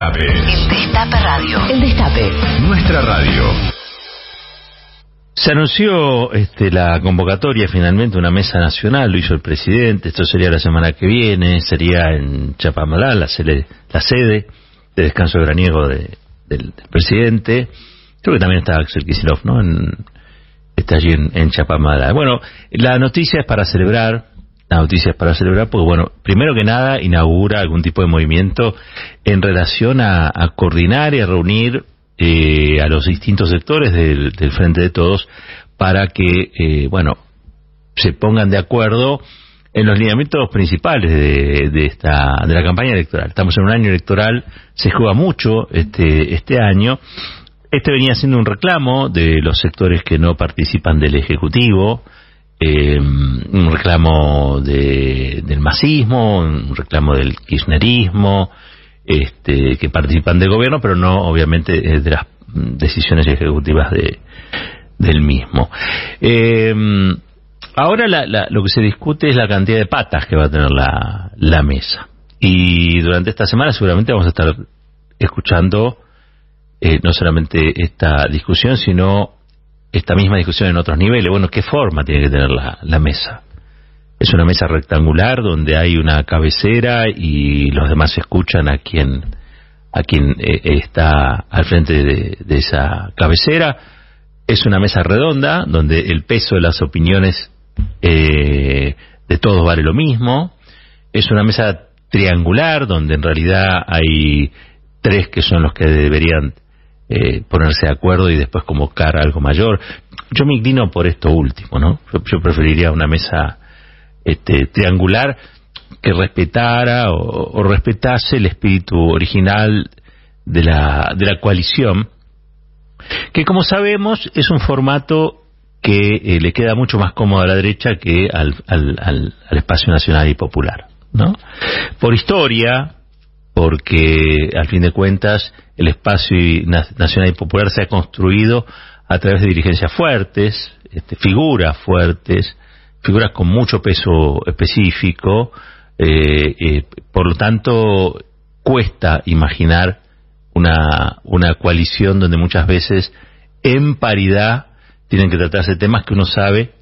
El Destape Radio. El Destape. Nuestra radio. Se anunció este, la convocatoria finalmente, una mesa nacional, lo hizo el presidente, esto sería la semana que viene, sería en Chapamalá, la sede, la sede de descanso graniego de, del, presidente. Creo que también está Axel Kisilov, ¿no? está allí en, en Chapamalá. Bueno, la noticia es para celebrar, la noticia es para celebrar porque, bueno, primero que nada inaugura algún tipo de movimiento en relación a, coordinar y a reunir eh, a los distintos sectores del, Frente de Todos para que, eh, bueno, se pongan de acuerdo en los lineamientos principales de, de, esta de la campaña electoral. Estamos en un año electoral, se juega mucho este este año. Este venía siendo un reclamo de los sectores que no participan del ejecutivo, eh, un reclamo de, del masismo, un reclamo del kirchnerismo, este, que participan del gobierno, pero no obviamente de las decisiones ejecutivas de, del mismo. Eh, ahora lo que se discute es la cantidad de patas que va a tener la, la mesa. Y durante esta semana seguramente vamos a estar escuchando eh, no solamente esta discusión, sino esta misma discusión en otros niveles. Bueno, ¿qué forma tiene que tener la, mesa? Es una mesa rectangular donde hay una cabecera y los demás escuchan a quien a quien eh, está al frente de, esa cabecera. Es una mesa redonda donde el peso de las opiniones eh, de todos vale lo mismo. Es una mesa triangular donde en realidad hay tres que son los que deberían eh, ponerse de acuerdo y después convocar algo mayor. Yo me inclino por esto último, ¿no? Yo, preferiría una mesa este, triangular que respetara o, respetase el espíritu original de la, de la coalición, que como sabemos es un formato que eh, le queda mucho más cómodo a la derecha que al, al, al espacio nacional y popular. ¿no? Por historia, porque al fin de cuentas el espacio nacional y popular se ha construido a través de dirigencias fuertes, este, figuras fuertes, figuras con mucho peso específico, eh, eh, por lo tanto cuesta imaginar una, una coalición donde muchas veces en paridad tienen que tratarse temas que uno sabe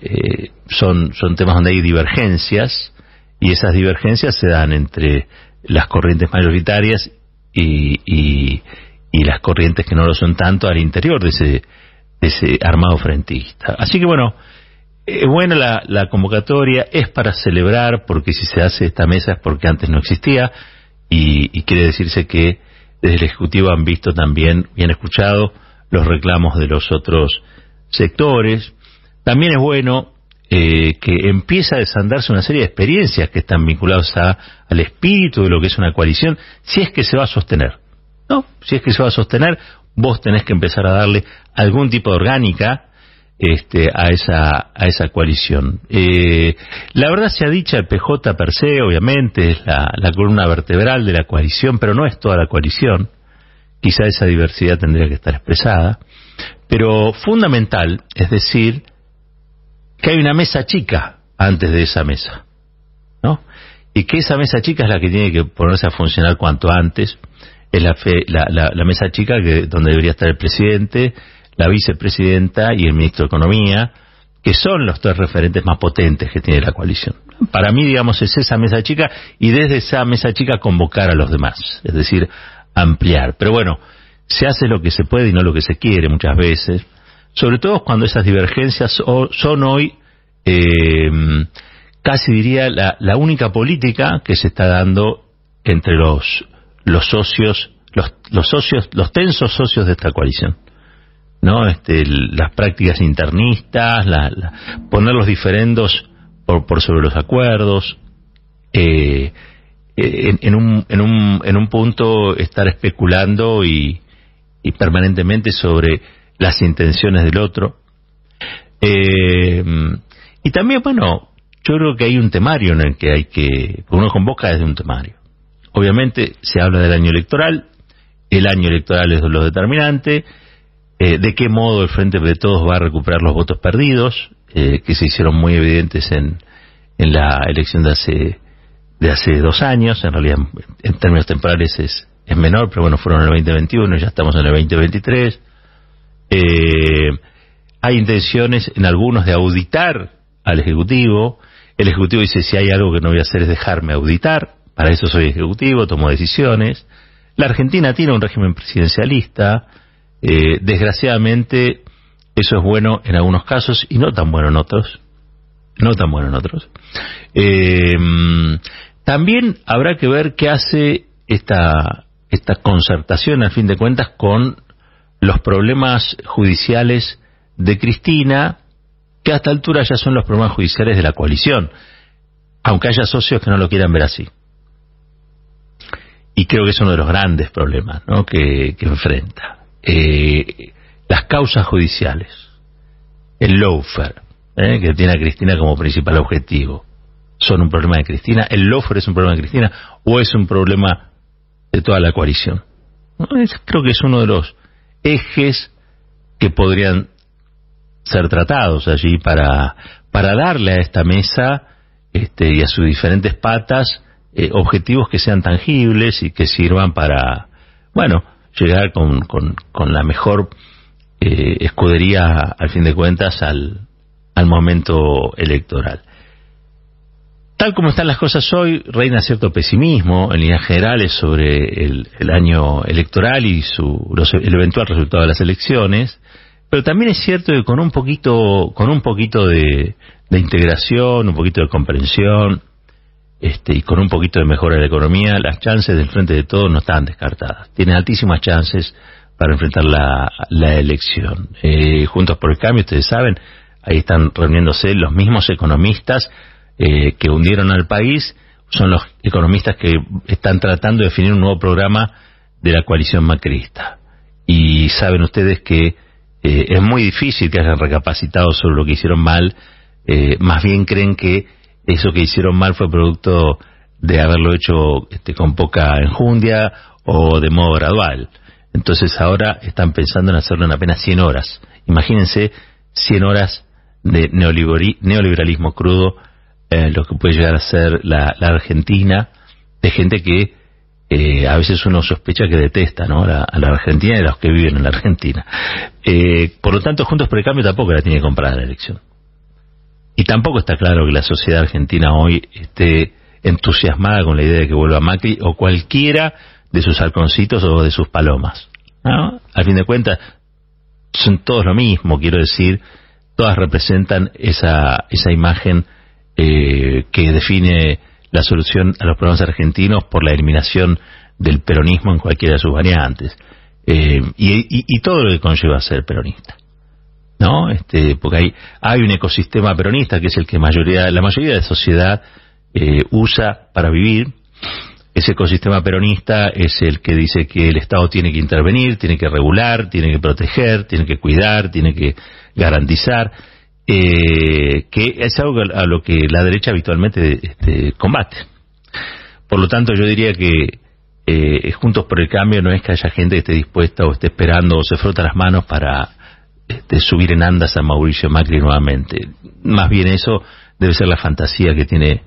eh, son, son temas donde hay divergencias y esas divergencias se dan entre las corrientes mayoritarias y, y, las corrientes que no lo son tanto al interior de ese, ese armado frentista. Así que bueno, es buena la, la, convocatoria, es para celebrar, porque si se hace esta mesa es porque antes no existía, y, y quiere decirse que desde el Ejecutivo han visto también, bien escuchado, los reclamos de los otros sectores. También es bueno eh, que empieza a desandarse una serie de experiencias que están vinculadas al espíritu de lo que es una coalición, si es que se va a sostener. ¿no? Si es que se va a sostener, vos tenés que empezar a darle algún tipo de orgánica este, a, esa, a esa coalición. Eh, la verdad se ha dicho, el PJ per se, obviamente, es la columna vertebral de la coalición, pero no es toda la coalición. Quizá esa diversidad tendría que estar expresada. Pero fundamental, es decir, que hay una mesa chica antes de esa mesa, ¿no? Y que esa mesa chica es la que tiene que ponerse a funcionar cuanto antes. Es la, la, mesa chica que, donde debería estar el presidente, la vicepresidenta y el ministro de Economía, que son los tres referentes más potentes que tiene la coalición. Para mí, digamos, es esa mesa chica y desde esa mesa chica convocar a los demás, es decir, ampliar. Pero bueno, se hace lo que se puede y no lo que se quiere muchas veces sobre todo cuando esas divergencias son hoy eh, casi diría la, única política que se está dando entre los los socios los, los socios los tensos socios de esta coalición no este las prácticas internistas la, poner los diferendos por, por sobre los acuerdos eh, en, en, un, en, un, en un punto estar especulando y, y permanentemente sobre las intenciones del otro. Eh, y también, bueno, yo creo que hay un temario en el que hay que, uno convoca desde un temario. Obviamente se habla del año electoral, el año electoral es lo determinante, eh, de qué modo el Frente de Todos va a recuperar los votos perdidos, eh, que se hicieron muy evidentes en, en la elección de hace, de hace dos años, en realidad en términos temporales es, es menor, pero bueno, fueron en el 2021, ya estamos en el 2023. Eh, hay intenciones en algunos de auditar al Ejecutivo. El Ejecutivo dice, si hay algo que no voy a hacer es dejarme auditar, para eso soy Ejecutivo, tomo decisiones. La Argentina tiene un régimen presidencialista, eh, desgraciadamente eso es bueno en algunos casos y no tan bueno en otros. No tan bueno en otros. Eh, también habrá que ver qué hace esta, esta concertación, al fin de cuentas, con los problemas judiciales de Cristina, que a esta altura ya son los problemas judiciales de la coalición, aunque haya socios que no lo quieran ver así. Y creo que es uno de los grandes problemas ¿no? que, enfrenta. Eh, las causas judiciales, el lawfare, ¿eh? que tiene a Cristina como principal objetivo, son un problema de Cristina, el lawfare es un problema de Cristina o es un problema de toda la coalición. creo que es uno de los ejes que podrían ser tratados allí para, para darle a esta mesa este, y a sus diferentes patas eh, objetivos que sean tangibles y que sirvan para, bueno, llegar con, con, la mejor eh, escudería, al fin de cuentas, al, al momento electoral. Tal como están las cosas hoy, reina cierto pesimismo en líneas generales sobre el, año electoral y su, el eventual resultado de las elecciones, pero también es cierto que con un poquito, con un poquito de, integración, un poquito de comprensión, este, y con un poquito de mejora de la economía, las chances del frente de todos no están descartadas. Tienen altísimas chances para enfrentar la, elección. Eh, Juntos por el Cambio, ustedes saben, ahí están reuniéndose los mismos economistas eh, que hundieron al país son los economistas que están tratando de definir un nuevo programa de la coalición macrista. Y saben ustedes que eh, es muy difícil que hayan recapacitado sobre lo que hicieron mal, eh, más bien creen que eso que hicieron mal fue producto de haberlo hecho este, con poca enjundia o de modo gradual. Entonces ahora están pensando en hacerlo en apenas 100 horas. Imagínense 100 horas de neoliberalismo crudo eh, lo que puede llegar a ser la, Argentina, de gente que eh, a veces uno sospecha que detesta ¿no? a la Argentina y a los que viven en la Argentina. Eh, por lo tanto, Juntos por el Cambio tampoco la tiene comprada la elección. Y tampoco está claro que la sociedad argentina hoy esté entusiasmada con la idea de que vuelva Macri o cualquiera de sus halconcitos o de sus palomas. ¿no? Al fin de cuentas, son todos lo mismo, quiero decir, todas representan esa, esa imagen eh, que define la solución a los problemas argentinos por la eliminación del peronismo en cualquiera de sus variantes. Eh, y, todo lo que conlleva ser peronista. ¿No? Este, porque hay, hay un ecosistema peronista que es el que mayoría, la mayoría de sociedad eh, usa para vivir. Ese ecosistema peronista es el que dice que el Estado tiene que intervenir, tiene que regular, tiene que proteger, tiene que cuidar, tiene que garantizar eh, que es algo a lo que la derecha habitualmente este, combate. Por lo tanto, yo diría que eh, Juntos por el Cambio no es que haya gente que esté dispuesta o esté esperando o se frota las manos para este, subir en andas a Mauricio Macri nuevamente. Más bien eso debe ser la fantasía que tiene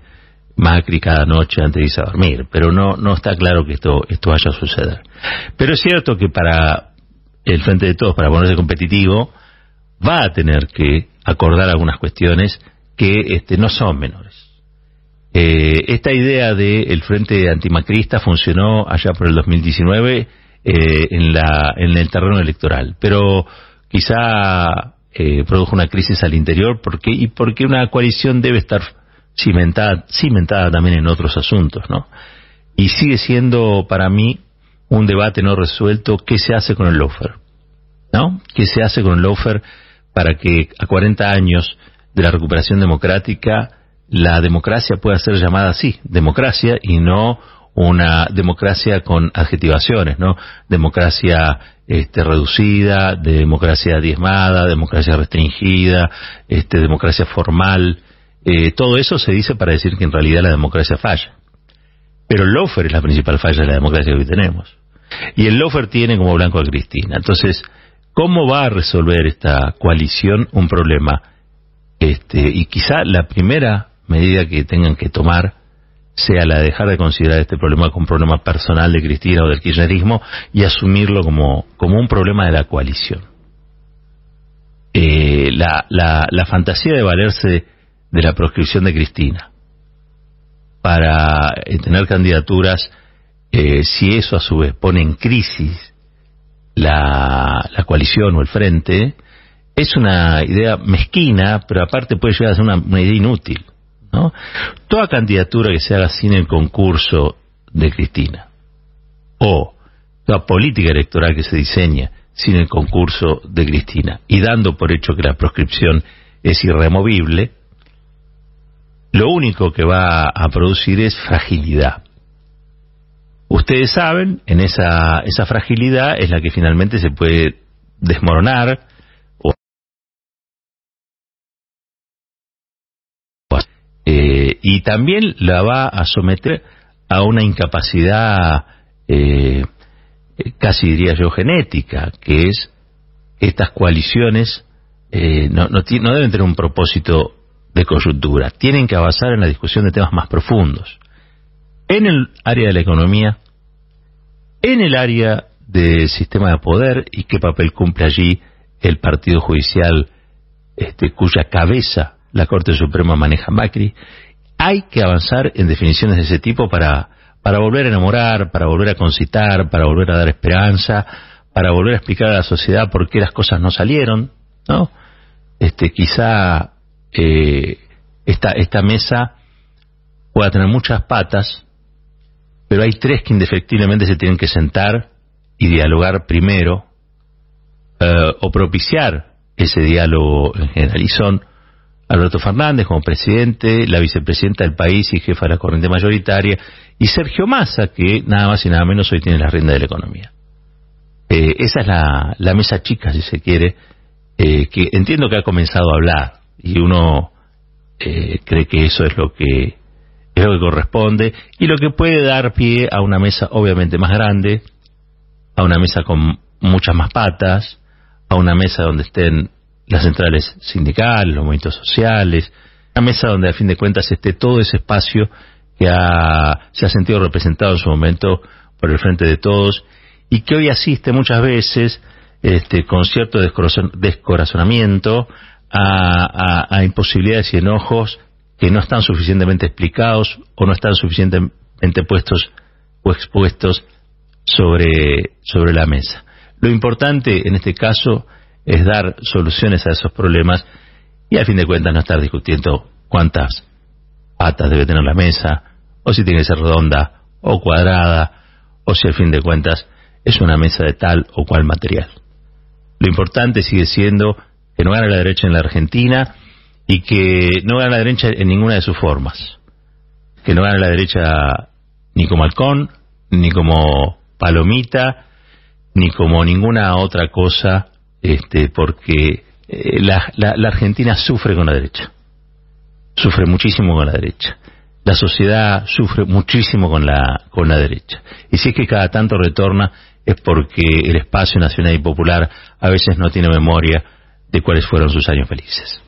Macri cada noche antes de irse a dormir, pero no, no está claro que esto, esto vaya a suceder. Pero es cierto que para el Frente de Todos, para ponerse competitivo, va a tener que acordar algunas cuestiones que este, no son menores. Eh, esta idea del Frente Antimacrista funcionó allá por el 2019 eh, en, en el terreno electoral, pero quizá eh, produjo una crisis al interior porque, y porque una coalición debe estar cimentada, cimentada también en otros asuntos, ¿no? Y sigue siendo para mí un debate no resuelto qué se hace con el lofer, ¿no? ¿Qué se hace con el lofer? Para que a 40 años de la recuperación democrática la democracia pueda ser llamada así, democracia y no una democracia con adjetivaciones, ¿no? Democracia este, reducida, democracia diezmada, democracia restringida, este, democracia formal. Eh, todo eso se dice para decir que en realidad la democracia falla. Pero el lofer es la principal falla de la democracia que hoy tenemos. Y el lofer tiene como blanco a Cristina. Entonces, ¿Cómo va a resolver esta coalición un problema? Este, y quizá la primera medida que tengan que tomar sea la de dejar de considerar este problema como un problema personal de Cristina o del kirchnerismo y asumirlo como, como un problema de la coalición. Eh, la, la, la fantasía de valerse de la proscripción de Cristina para eh, tener candidaturas, eh, si eso a su vez pone en crisis la, la coalición o el frente, es una idea mezquina, pero aparte puede llegar a ser una, una idea inútil. ¿no? Toda candidatura que se haga sin el concurso de Cristina, o toda política electoral que se diseña sin el concurso de Cristina, y dando por hecho que la proscripción es irremovible, lo único que va a producir es fragilidad. Ustedes saben, en esa, esa fragilidad es la que finalmente se puede desmoronar eh, y también la va a someter a una incapacidad eh, casi diría yo genética, que es estas coaliciones eh, no, no, no deben tener un propósito de coyuntura, tienen que avanzar en la discusión de temas más profundos. En el área de la economía, en el área del sistema de poder y qué papel cumple allí el Partido Judicial este, cuya cabeza la Corte Suprema maneja Macri, hay que avanzar en definiciones de ese tipo para, para volver a enamorar, para volver a concitar, para volver a dar esperanza, para volver a explicar a la sociedad por qué las cosas no salieron, ¿no? Este, quizá eh, esta, esta mesa pueda tener muchas patas, pero hay tres que indefectiblemente se tienen que sentar y dialogar primero, eh, o propiciar ese diálogo en general. Y son Alberto Fernández como presidente, la vicepresidenta del país y jefa de la corriente mayoritaria, y Sergio Massa, que nada más y nada menos hoy tiene la rienda de la economía. Eh, esa es la, la, mesa chica, si se quiere, eh, que entiendo que ha comenzado a hablar y uno eh, cree que eso es lo que es lo que corresponde. Y lo que puede dar pie a una mesa obviamente más grande, a una mesa con muchas más patas, a una mesa donde estén las centrales sindicales, los movimientos sociales, una mesa donde a fin de cuentas esté todo ese espacio que ha, se ha sentido representado en su momento por el frente de todos y que hoy asiste muchas veces este, con cierto descorazonamiento a, imposibilidades y enojos que no están suficientemente explicados o no están suficientemente puestos o expuestos sobre, sobre la mesa. Lo importante en este caso es dar soluciones a esos problemas y a fin de cuentas no estar discutiendo cuántas patas debe tener la mesa, o si tiene que ser redonda o cuadrada, o si al fin de cuentas es una mesa de tal o cual material. Lo importante sigue siendo que no gana la derecha en la Argentina y que no gana la derecha en ninguna de sus formas. Que no gana la derecha ni como halcón, ni como palomita, ni como ninguna otra cosa, este, porque eh, la, la, Argentina sufre con la derecha. Sufre muchísimo con la derecha. La sociedad sufre muchísimo con la, con la derecha. Y si es que cada tanto retorna es porque el espacio nacional y popular a veces no tiene memoria de cuáles fueron sus años felices.